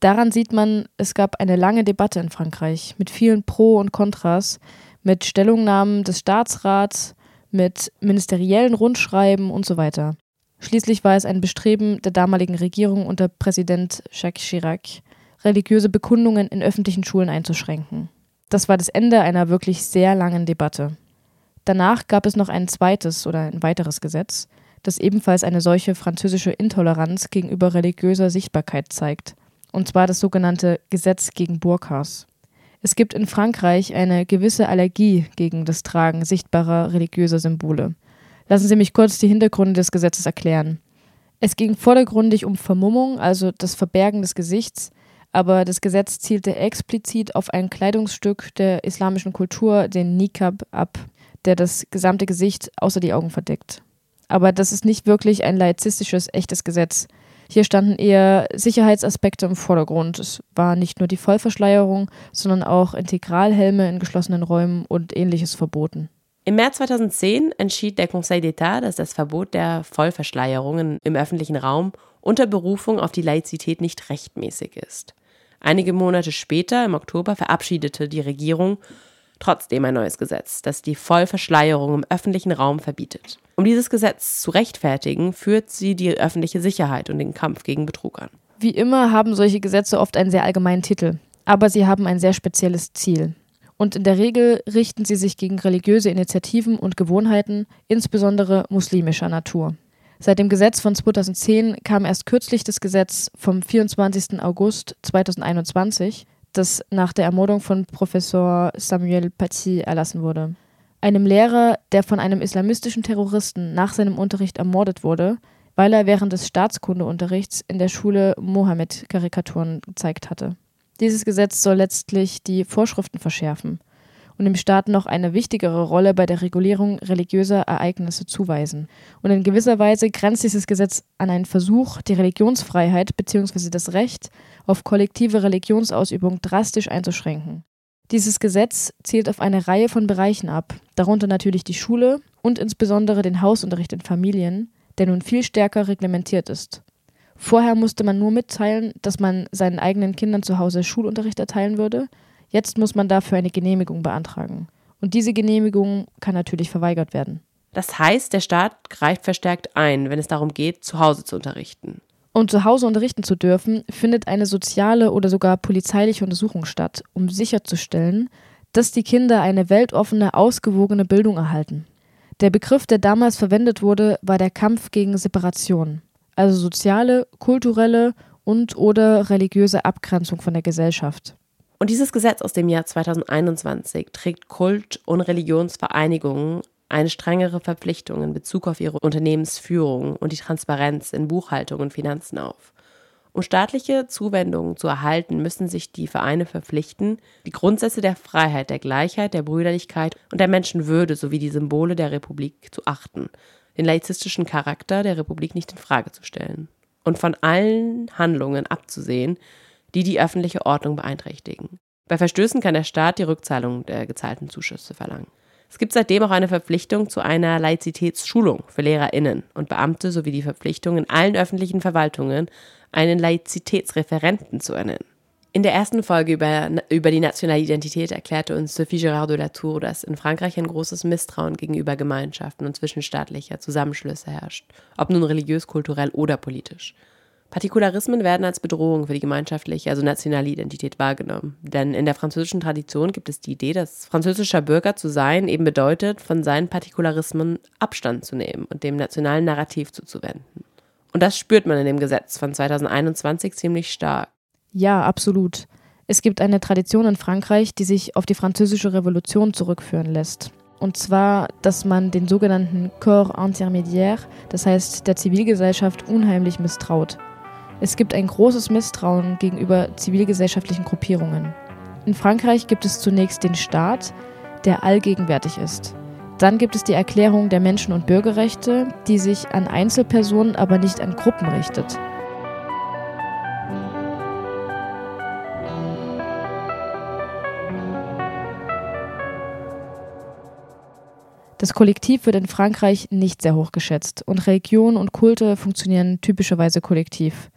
Daran sieht man, es gab eine lange Debatte in Frankreich mit vielen Pro und Kontras, mit Stellungnahmen des Staatsrats, mit ministeriellen Rundschreiben und so weiter. Schließlich war es ein Bestreben der damaligen Regierung unter Präsident Jacques Chirac, religiöse Bekundungen in öffentlichen Schulen einzuschränken. Das war das Ende einer wirklich sehr langen Debatte. Danach gab es noch ein zweites oder ein weiteres Gesetz, das ebenfalls eine solche französische Intoleranz gegenüber religiöser Sichtbarkeit zeigt, und zwar das sogenannte Gesetz gegen Burkas. Es gibt in Frankreich eine gewisse Allergie gegen das Tragen sichtbarer religiöser Symbole. Lassen Sie mich kurz die Hintergründe des Gesetzes erklären. Es ging vordergründig um Vermummung, also das Verbergen des Gesichts, aber das Gesetz zielte explizit auf ein Kleidungsstück der islamischen Kultur, den Nikab, ab, der das gesamte Gesicht außer die Augen verdeckt. Aber das ist nicht wirklich ein laizistisches, echtes Gesetz. Hier standen eher Sicherheitsaspekte im Vordergrund. Es war nicht nur die Vollverschleierung, sondern auch Integralhelme in geschlossenen Räumen und ähnliches verboten. Im März 2010 entschied der Conseil d'État, dass das Verbot der Vollverschleierungen im öffentlichen Raum unter Berufung auf die Laizität nicht rechtmäßig ist. Einige Monate später, im Oktober, verabschiedete die Regierung trotzdem ein neues Gesetz, das die Vollverschleierung im öffentlichen Raum verbietet. Um dieses Gesetz zu rechtfertigen, führt sie die öffentliche Sicherheit und den Kampf gegen Betrug an. Wie immer haben solche Gesetze oft einen sehr allgemeinen Titel, aber sie haben ein sehr spezielles Ziel und in der Regel richten sie sich gegen religiöse Initiativen und Gewohnheiten, insbesondere muslimischer Natur. Seit dem Gesetz von 2010 kam erst kürzlich das Gesetz vom 24. August 2021, das nach der Ermordung von Professor Samuel Paty erlassen wurde. Einem Lehrer, der von einem islamistischen Terroristen nach seinem Unterricht ermordet wurde, weil er während des Staatskundeunterrichts in der Schule Mohammed-Karikaturen gezeigt hatte. Dieses Gesetz soll letztlich die Vorschriften verschärfen. und dem Staat noch eine wichtigere Rolle bei der Regulierung religiöser Ereignisse zuweisen. Und in gewisser Weise grenzt dieses Gesetz an einen Versuch, die Religionsfreiheit bzw. das Recht auf kollektive Religionsausübung drastisch einzuschränken. Dieses Gesetz zielt auf eine Reihe von Bereichen ab, darunter natürlich die Schule und insbesondere den Hausunterricht in Familien, der nun viel stärker reglementiert ist. Vorher musste man nur mitteilen, dass man seinen eigenen Kindern zu Hause Schulunterricht erteilen würde. Jetzt muss man dafür eine Genehmigung beantragen. Und diese Genehmigung kann natürlich verweigert werden. Das heißt, der Staat greift verstärkt ein, wenn es darum geht, zu Hause zu unterrichten. Um zu Hause unterrichten zu dürfen, findet eine soziale oder sogar polizeiliche Untersuchung statt, um sicherzustellen, dass die Kinder eine weltoffene, ausgewogene Bildung erhalten. Der Begriff, der damals verwendet wurde, war der Kampf gegen Separation, also soziale, kulturelle und oder religiöse Abgrenzung von der Gesellschaft. Und dieses Gesetz aus dem Jahr 2021 trägt Kult- und Religionsvereinigungen eine strengere Verpflichtung in Bezug auf ihre Unternehmensführung und die Transparenz in Buchhaltung und Finanzen auf. Um staatliche Zuwendungen zu erhalten, müssen sich die Vereine verpflichten, die Grundsätze der Freiheit, der Gleichheit, der Brüderlichkeit und der Menschenwürde sowie die Symbole der Republik zu achten, den laizistischen Charakter der Republik nicht in Frage zu stellen und von allen Handlungen abzusehen, die die öffentliche Ordnung beeinträchtigen. Bei Verstößen kann der Staat die Rückzahlung der gezahlten Zuschüsse verlangen. Es gibt seitdem auch eine Verpflichtung zu einer Laizitätsschulung für LehrerInnen und Beamte sowie die Verpflichtung in allen öffentlichen Verwaltungen, einen Laizitätsreferenten zu ernennen. In der ersten Folge über, über die nationale Identität erklärte uns Sophie Gérard de la Tour, dass in Frankreich ein großes Misstrauen gegenüber Gemeinschaften und zwischenstaatlicher Zusammenschlüsse herrscht, ob nun religiös, kulturell oder politisch. Partikularismen werden als Bedrohung für die gemeinschaftliche, also nationale Identität wahrgenommen. Denn in der französischen Tradition gibt es die Idee, dass französischer Bürger zu sein eben bedeutet, von seinen Partikularismen Abstand zu nehmen und dem nationalen Narrativ zuzuwenden. Und das spürt man in dem Gesetz von 2021 ziemlich stark. Ja, absolut. Es gibt eine Tradition in Frankreich, die sich auf die französische Revolution zurückführen lässt. Und zwar, dass man den sogenannten Corps intermédiaire, das heißt der Zivilgesellschaft, unheimlich misstraut. Es gibt ein großes Misstrauen gegenüber zivilgesellschaftlichen Gruppierungen. In Frankreich gibt es zunächst den Staat, der allgegenwärtig ist. Dann gibt es die Erklärung der Menschen- und Bürgerrechte, die sich an Einzelpersonen, aber nicht an Gruppen richtet. Das Kollektiv wird in Frankreich nicht sehr hoch geschätzt und Religion und Kulte funktionieren typischerweise kollektiv.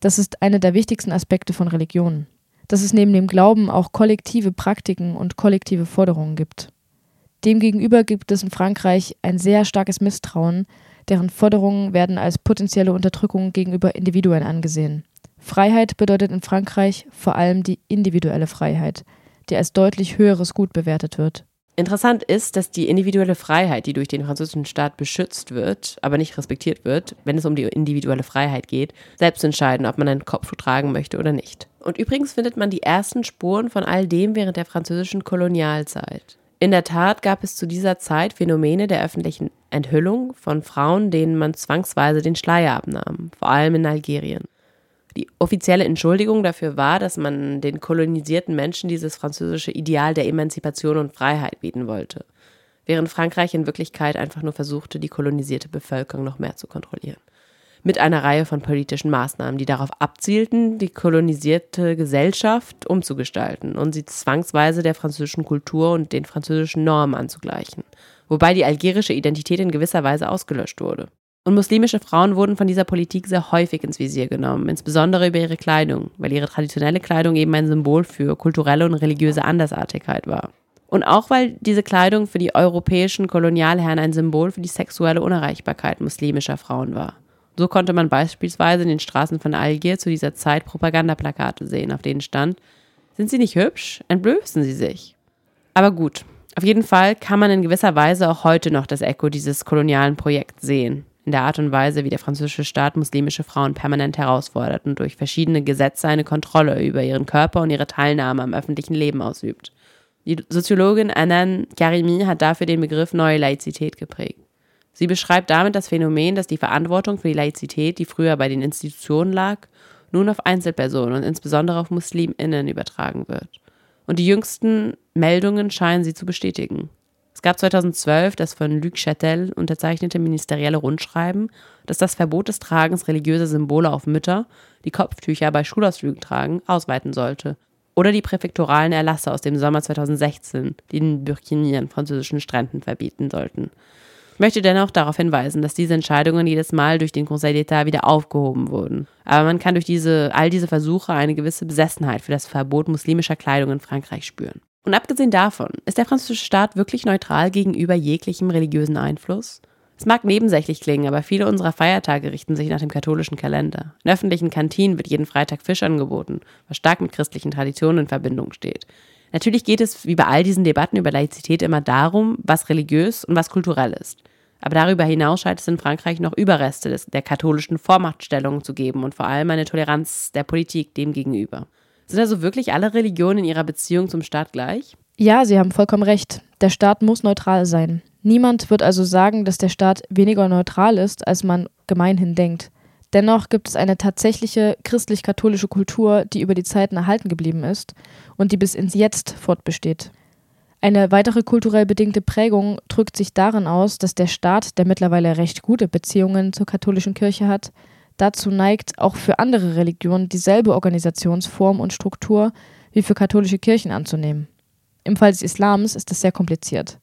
Das ist einer der wichtigsten Aspekte von Religion. Dass es neben dem Glauben auch kollektive Praktiken und kollektive Forderungen gibt. Demgegenüber gibt es in Frankreich ein sehr starkes Misstrauen, deren Forderungen werden als potenzielle Unterdrückung gegenüber Individuen angesehen. Freiheit bedeutet in Frankreich vor allem die individuelle Freiheit, die als deutlich höheres Gut bewertet wird. Interessant ist, dass die individuelle Freiheit, die durch den französischen Staat beschützt wird, aber nicht respektiert wird, wenn es um die individuelle Freiheit geht, selbst entscheiden, ob man ein Kopftuch tragen möchte oder nicht. Und übrigens findet man die ersten Spuren von all dem während der französischen Kolonialzeit. In der Tat gab es zu dieser Zeit Phänomene der öffentlichen Enthüllung von Frauen, denen man zwangsweise den Schleier abnahm, vor allem in Algerien. Die offizielle Entschuldigung dafür war, dass man den kolonisierten Menschen dieses französische Ideal der Emanzipation und Freiheit bieten wollte, während Frankreich in Wirklichkeit einfach nur versuchte, die kolonisierte Bevölkerung noch mehr zu kontrollieren. Mit einer Reihe von politischen Maßnahmen, die darauf abzielten, die kolonisierte Gesellschaft umzugestalten und sie zwangsweise der französischen Kultur und den französischen Normen anzugleichen, wobei die algerische Identität in gewisser Weise ausgelöscht wurde. Und muslimische Frauen wurden von dieser Politik sehr häufig ins Visier genommen, insbesondere über ihre Kleidung, weil ihre traditionelle Kleidung eben ein Symbol für kulturelle und religiöse Andersartigkeit war. Und auch weil diese Kleidung für die europäischen Kolonialherren ein Symbol für die sexuelle Unerreichbarkeit muslimischer Frauen war. So konnte man beispielsweise in den Straßen von Algier zu dieser Zeit Propagandaplakate sehen, auf denen stand, sind Sie nicht hübsch? Entblößen Sie sich. Aber gut, auf jeden Fall kann man in gewisser Weise auch heute noch das Echo dieses kolonialen Projekts sehen in der Art und Weise, wie der französische Staat muslimische Frauen permanent herausfordert und durch verschiedene Gesetze eine Kontrolle über ihren Körper und ihre Teilnahme am öffentlichen Leben ausübt. Die Soziologin Anan Karimi hat dafür den Begriff neue Laizität geprägt. Sie beschreibt damit das Phänomen, dass die Verantwortung für die Laizität, die früher bei den Institutionen lag, nun auf Einzelpersonen und insbesondere auf MuslimInnen übertragen wird. Und die jüngsten Meldungen scheinen sie zu bestätigen. Es gab 2012 das von Luc Chatel unterzeichnete ministerielle Rundschreiben, das das Verbot des Tragens religiöser Symbole auf Mütter, die Kopftücher bei Schulausflügen tragen, ausweiten sollte. Oder die präfekturalen Erlasse aus dem Sommer 2016, die den Burkini an französischen Stränden verbieten sollten. Ich möchte dennoch darauf hinweisen, dass diese Entscheidungen jedes Mal durch den Conseil d'État wieder aufgehoben wurden. Aber man kann durch diese, all diese Versuche eine gewisse Besessenheit für das Verbot muslimischer Kleidung in Frankreich spüren. Und abgesehen davon, ist der französische Staat wirklich neutral gegenüber jeglichem religiösen Einfluss? Es mag nebensächlich klingen, aber viele unserer Feiertage richten sich nach dem katholischen Kalender. In öffentlichen Kantinen wird jeden Freitag Fisch angeboten, was stark mit christlichen Traditionen in Verbindung steht. Natürlich geht es wie bei all diesen Debatten über Laizität immer darum, was religiös und was kulturell ist. Aber darüber hinaus scheint es in Frankreich noch Überreste des, der katholischen Vormachtstellung zu geben und vor allem eine Toleranz der Politik dem gegenüber. Sind also wirklich alle Religionen in ihrer Beziehung zum Staat gleich? Ja, Sie haben vollkommen recht. Der Staat muss neutral sein. Niemand wird also sagen, dass der Staat weniger neutral ist, als man gemeinhin denkt. Dennoch gibt es eine tatsächliche christlich-katholische Kultur, die über die Zeiten erhalten geblieben ist und die bis ins Jetzt fortbesteht. Eine weitere kulturell bedingte Prägung drückt sich darin aus, dass der Staat, der mittlerweile recht gute Beziehungen zur katholischen Kirche hat, dazu neigt, auch für andere Religionen dieselbe Organisationsform und Struktur wie für katholische Kirchen anzunehmen. Im Fall des Islams ist das sehr kompliziert,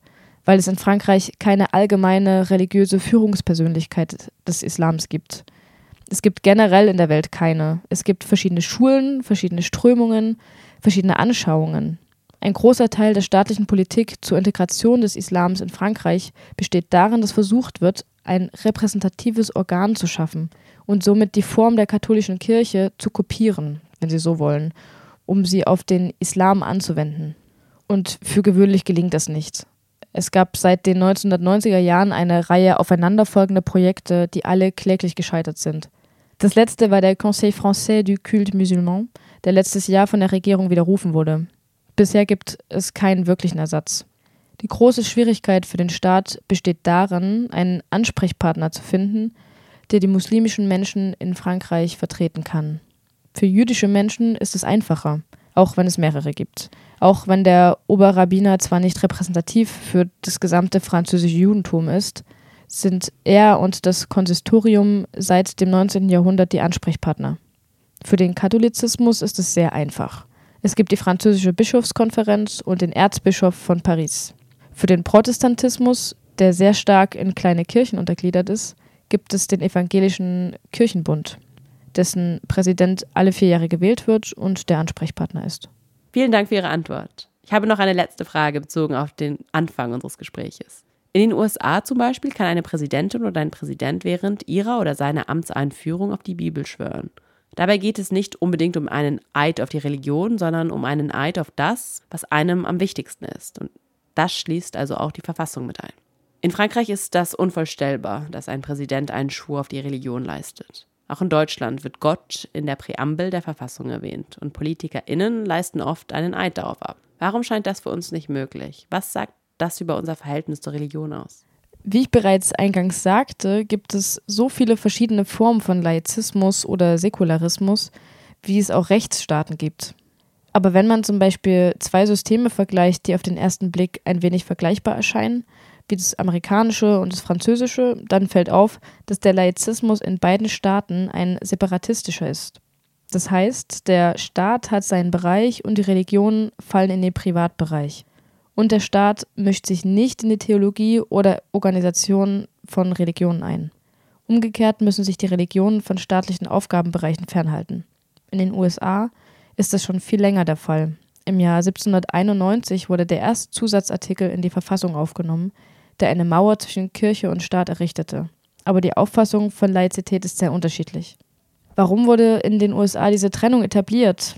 weil es in Frankreich keine allgemeine religiöse Führungspersönlichkeit des Islams gibt. Es gibt generell in der Welt keine. Es gibt verschiedene Schulen, verschiedene Strömungen, verschiedene Anschauungen. Ein großer Teil der staatlichen Politik zur Integration des Islams in Frankreich besteht darin, dass versucht wird, ein repräsentatives Organ zu schaffen und somit die Form der katholischen Kirche zu kopieren, wenn Sie so wollen, um sie auf den Islam anzuwenden. Und für gewöhnlich gelingt das nicht. Es gab seit den 1990er Jahren eine Reihe aufeinanderfolgender Projekte, die alle kläglich gescheitert sind. Das letzte war der Conseil français du culte musulman, der letztes Jahr von der Regierung widerrufen wurde. Bisher gibt es keinen wirklichen Ersatz. Die große Schwierigkeit für den Staat besteht darin, einen Ansprechpartner zu finden, der die muslimischen Menschen in Frankreich vertreten kann. Für jüdische Menschen ist es einfacher, auch wenn es mehrere gibt. Auch wenn der Oberrabbiner zwar nicht repräsentativ für das gesamte französische Judentum ist, sind er und das Konsistorium seit dem 19. Jahrhundert die Ansprechpartner. Für den Katholizismus ist es sehr einfach. Es gibt die französische Bischofskonferenz und den Erzbischof von Paris. Für den Protestantismus, der sehr stark in kleine Kirchen untergliedert ist, gibt es den evangelischen Kirchenbund, dessen Präsident alle vier Jahre gewählt wird und der Ansprechpartner ist. Vielen Dank für Ihre Antwort. Ich habe noch eine letzte Frage bezogen auf den Anfang unseres Gespräches. In den USA zum Beispiel kann eine Präsidentin oder ein Präsident während ihrer oder seiner Amtseinführung auf die Bibel schwören. Dabei geht es nicht unbedingt um einen Eid auf die Religion, sondern um einen Eid auf das, was einem am wichtigsten ist. Und das schließt also auch die Verfassung mit ein. In Frankreich ist das unvorstellbar, dass ein Präsident einen Schwur auf die Religion leistet. Auch in Deutschland wird Gott in der Präambel der Verfassung erwähnt und PolitikerInnen leisten oft einen Eid darauf ab. Warum scheint das für uns nicht möglich? Was sagt das über unser Verhältnis zur Religion aus? Wie ich bereits eingangs sagte, gibt es so viele verschiedene Formen von Laizismus oder Säkularismus, wie es auch Rechtsstaaten gibt. Aber wenn man zum Beispiel zwei Systeme vergleicht, die auf den ersten Blick ein wenig vergleichbar erscheinen, wie das amerikanische und das französische, dann fällt auf, dass der Laizismus in beiden Staaten ein separatistischer ist. Das heißt, der Staat hat seinen Bereich und die Religionen fallen in den Privatbereich und der Staat mischt sich nicht in die Theologie oder Organisation von Religionen ein. Umgekehrt müssen sich die Religionen von staatlichen Aufgabenbereichen fernhalten. In den USA ist das schon viel länger der Fall. Im Jahr 1791 wurde der erste Zusatzartikel in die Verfassung aufgenommen, der eine Mauer zwischen Kirche und Staat errichtete. Aber die Auffassung von Laizität ist sehr unterschiedlich. Warum wurde in den USA diese Trennung etabliert?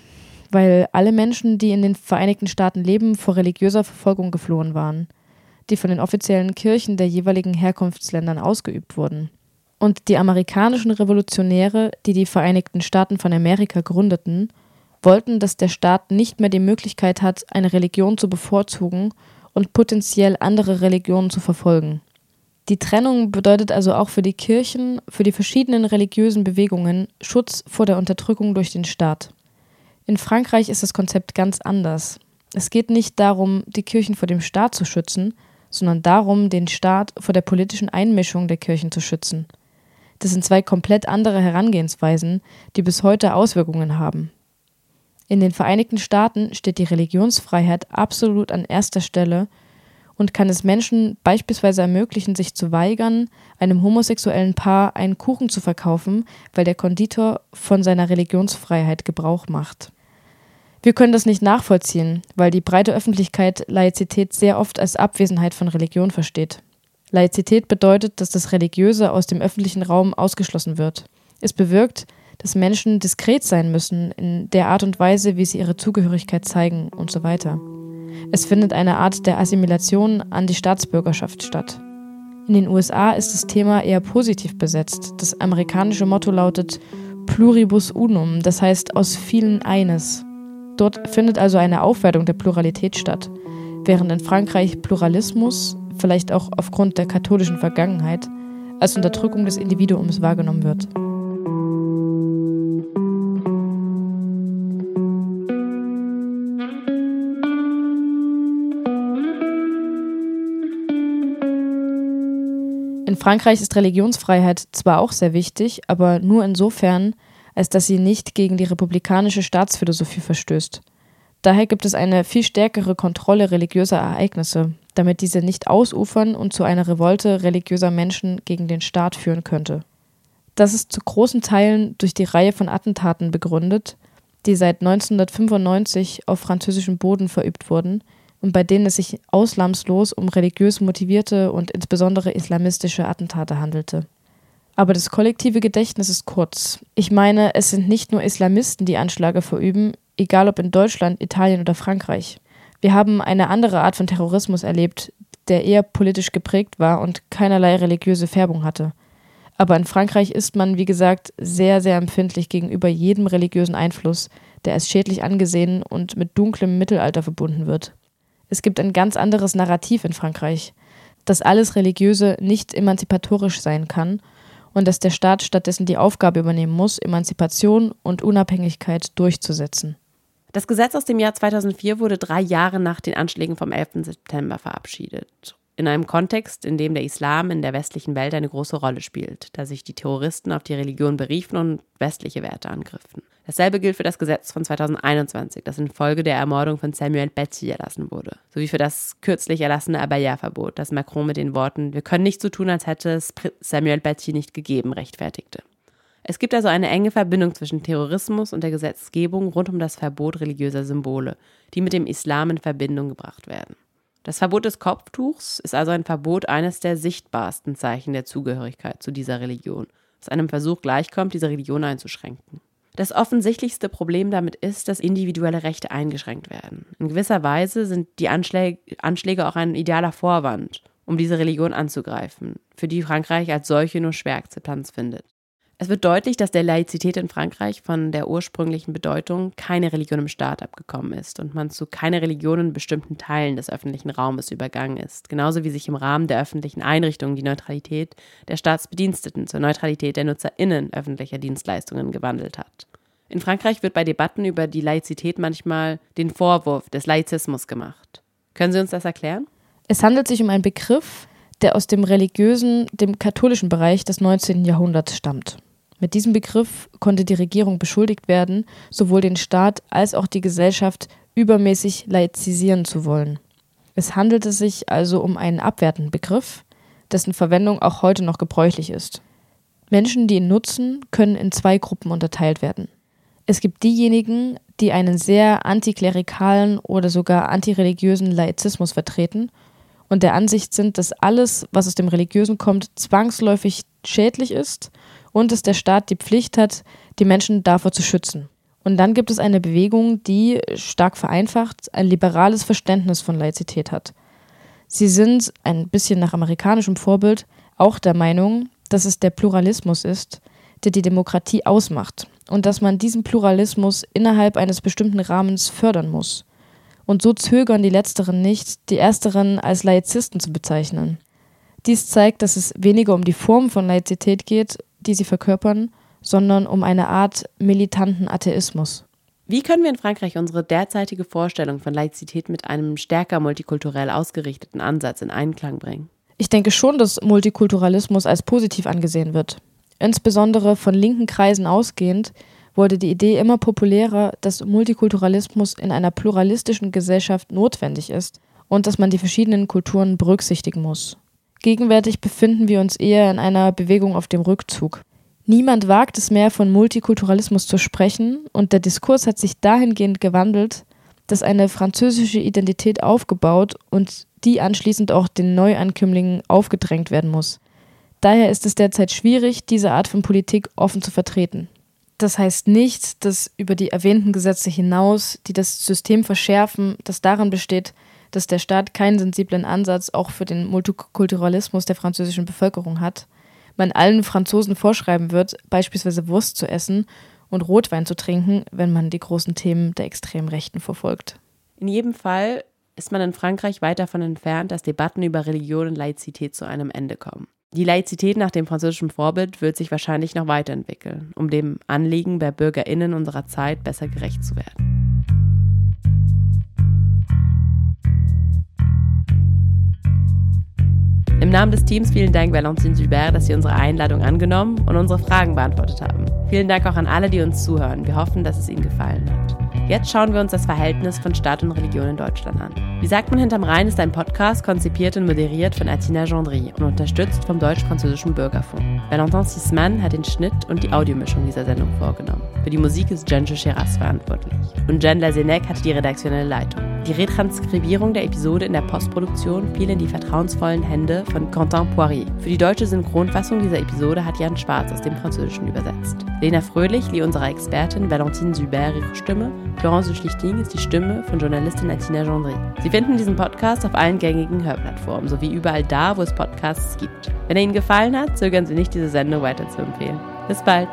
weil alle Menschen, die in den Vereinigten Staaten leben, vor religiöser Verfolgung geflohen waren, die von den offiziellen Kirchen der jeweiligen Herkunftsländern ausgeübt wurden. Und die amerikanischen Revolutionäre, die die Vereinigten Staaten von Amerika gründeten, wollten, dass der Staat nicht mehr die Möglichkeit hat, eine Religion zu bevorzugen und potenziell andere Religionen zu verfolgen. Die Trennung bedeutet also auch für die Kirchen, für die verschiedenen religiösen Bewegungen Schutz vor der Unterdrückung durch den Staat. In Frankreich ist das Konzept ganz anders. Es geht nicht darum, die Kirchen vor dem Staat zu schützen, sondern darum, den Staat vor der politischen Einmischung der Kirchen zu schützen. Das sind zwei komplett andere Herangehensweisen, die bis heute Auswirkungen haben. In den Vereinigten Staaten steht die Religionsfreiheit absolut an erster Stelle und kann es Menschen beispielsweise ermöglichen, sich zu weigern, einem homosexuellen Paar einen Kuchen zu verkaufen, weil der Konditor von seiner Religionsfreiheit Gebrauch macht. Wir können das nicht nachvollziehen, weil die breite Öffentlichkeit Laizität sehr oft als Abwesenheit von Religion versteht. Laizität bedeutet, dass das Religiöse aus dem öffentlichen Raum ausgeschlossen wird. Es bewirkt, dass Menschen diskret sein müssen in der Art und Weise, wie sie ihre Zugehörigkeit zeigen und so weiter. Es findet eine Art der Assimilation an die Staatsbürgerschaft statt. In den USA ist das Thema eher positiv besetzt. Das amerikanische Motto lautet Pluribus unum, das heißt aus vielen eines. Dort findet also eine Aufwertung der Pluralität statt, während in Frankreich Pluralismus, vielleicht auch aufgrund der katholischen Vergangenheit, als Unterdrückung des Individuums wahrgenommen wird. In Frankreich ist Religionsfreiheit zwar auch sehr wichtig, aber nur insofern, als dass sie nicht gegen die republikanische Staatsphilosophie verstößt. Daher gibt es eine viel stärkere Kontrolle religiöser Ereignisse, damit diese nicht ausufern und zu einer Revolte religiöser Menschen gegen den Staat führen könnte. Das ist zu großen Teilen durch die Reihe von Attentaten begründet, die seit 1995 auf französischem Boden verübt wurden und bei denen es sich ausnahmslos um religiös motivierte und insbesondere islamistische Attentate handelte. Aber das kollektive Gedächtnis ist kurz. Ich meine, es sind nicht nur Islamisten, die Anschläge verüben, egal ob in Deutschland, Italien oder Frankreich. Wir haben eine andere Art von Terrorismus erlebt, der eher politisch geprägt war und keinerlei religiöse Färbung hatte. Aber in Frankreich ist man, wie gesagt, sehr, sehr empfindlich gegenüber jedem religiösen Einfluss, der als schädlich angesehen und mit dunklem Mittelalter verbunden wird. Es gibt ein ganz anderes Narrativ in Frankreich, dass alles Religiöse nicht emanzipatorisch sein kann und dass der Staat stattdessen die Aufgabe übernehmen muss, Emanzipation und Unabhängigkeit durchzusetzen. Das Gesetz aus dem Jahr 2004 wurde drei Jahre nach den Anschlägen vom 11. September verabschiedet. In einem Kontext, in dem der Islam in der westlichen Welt eine große Rolle spielt, da sich die Terroristen auf die Religion beriefen und westliche Werte angriffen. Dasselbe gilt für das Gesetz von 2021, das infolge der Ermordung von Samuel Paty erlassen wurde, sowie für das kürzlich erlassene Abaya-Verbot, das Macron mit den Worten Wir können nicht so tun, als hätte es Samuel Paty nicht gegeben, rechtfertigte. Es gibt also eine enge Verbindung zwischen Terrorismus und der Gesetzgebung rund um das Verbot religiöser Symbole, die mit dem Islam in Verbindung gebracht werden. Das Verbot des Kopftuchs ist also ein Verbot eines der sichtbarsten Zeichen der Zugehörigkeit zu dieser Religion, was einem Versuch gleichkommt, diese Religion einzuschränken. Das offensichtlichste Problem damit ist, dass individuelle Rechte eingeschränkt werden. In gewisser Weise sind die Anschläge, Anschläge auch ein idealer Vorwand, um diese Religion anzugreifen, für die Frankreich als solche nur schwer Akzeptanz findet. Es wird deutlich, dass der Laizität in Frankreich von der ursprünglichen Bedeutung keine Religion im Staat abgekommen ist und man zu keiner Religion in bestimmten Teilen des öffentlichen Raumes übergangen ist, genauso wie sich im Rahmen der öffentlichen Einrichtungen die Neutralität der Staatsbediensteten zur Neutralität der NutzerInnen öffentlicher Dienstleistungen gewandelt hat. In Frankreich wird bei Debatten über die Laizität manchmal den Vorwurf des Laizismus gemacht. Können Sie uns das erklären? Es handelt sich um einen Begriff, der aus dem religiösen, dem katholischen Bereich des 19. Jahrhunderts stammt. Mit diesem Begriff konnte die Regierung beschuldigt werden, sowohl den Staat als auch die Gesellschaft übermäßig laizisieren zu wollen. Es handelte sich also um einen abwertenden Begriff, dessen Verwendung auch heute noch gebräuchlich ist. Menschen, die ihn nutzen, können in zwei Gruppen unterteilt werden. Es gibt diejenigen, die einen sehr antiklerikalen oder sogar antireligiösen Laizismus vertreten und der Ansicht sind, dass alles, was aus dem Religiösen kommt, zwangsläufig schädlich ist und dass der Staat die Pflicht hat, die Menschen davor zu schützen. Und dann gibt es eine Bewegung, die, stark vereinfacht, ein liberales Verständnis von Laizität hat. Sie sind, ein bisschen nach amerikanischem Vorbild, auch der Meinung, dass es der Pluralismus ist, der die Demokratie ausmacht und dass man diesen Pluralismus innerhalb eines bestimmten Rahmens fördern muss. Und so zögern die Letzteren nicht, die Ersteren als Laizisten zu bezeichnen. Dies zeigt, dass es weniger um die Form von Laizität geht, die sie verkörpern, sondern um eine Art militanten Atheismus. Wie können wir in Frankreich unsere derzeitige Vorstellung von Laizität mit einem stärker multikulturell ausgerichteten Ansatz in Einklang bringen? Ich denke schon, dass Multikulturalismus als positiv angesehen wird. Insbesondere von linken Kreisen ausgehend wurde die Idee immer populärer, dass Multikulturalismus in einer pluralistischen Gesellschaft notwendig ist und dass man die verschiedenen Kulturen berücksichtigen muss. Gegenwärtig befinden wir uns eher in einer Bewegung auf dem Rückzug. Niemand wagt es mehr, von Multikulturalismus zu sprechen, und der Diskurs hat sich dahingehend gewandelt, dass eine französische Identität aufgebaut und die anschließend auch den Neuankömmlingen aufgedrängt werden muss. Daher ist es derzeit schwierig, diese Art von Politik offen zu vertreten. Das heißt nicht, dass über die erwähnten Gesetze hinaus, die das System verschärfen, das darin besteht, dass der Staat keinen sensiblen Ansatz auch für den Multikulturalismus der französischen Bevölkerung hat, man allen Franzosen vorschreiben wird, beispielsweise Wurst zu essen und Rotwein zu trinken, wenn man die großen Themen der extremen Rechten verfolgt. In jedem Fall ist man in Frankreich weit davon entfernt, dass Debatten über Religion und Laizität zu einem Ende kommen. Die Laizität nach dem französischen Vorbild wird sich wahrscheinlich noch weiterentwickeln, um dem Anliegen der BürgerInnen unserer Zeit besser gerecht zu werden. Im Namen des Teams vielen Dank, Valentine Gilbert, dass Sie unsere Einladung angenommen und unsere Fragen beantwortet haben. Vielen Dank auch an alle, die uns zuhören. Wir hoffen, dass es Ihnen gefallen hat. Jetzt schauen wir uns das Verhältnis von Staat und Religion in Deutschland an. Wie sagt man hinterm Rhein ist ein Podcast konzipiert und moderiert von Atina Gendry und unterstützt vom Deutsch-Französischen Bürgerfunk. Valentin Sisman hat den Schnitt und die Audiomischung dieser Sendung vorgenommen. Für die Musik ist Jenjo Cheras verantwortlich. Und Jen Lazenek hatte die redaktionelle Leitung. Die Retranskribierung der Episode in der Postproduktion fiel in die vertrauensvollen Hände von Quentin Poirier. Für die deutsche Synchronfassung dieser Episode hat Jan Schwarz aus dem Französischen übersetzt. Lena Fröhlich lieh unserer Expertin Valentine Subert ihre Stimme. Florence Schlichting ist die Stimme von Journalistin Atina Gendry. Sie finden diesen Podcast auf allen gängigen Hörplattformen sowie überall da, wo es Podcasts gibt. Wenn er Ihnen gefallen hat, zögern Sie nicht, diese Sendung weiterzuempfehlen. Bis bald!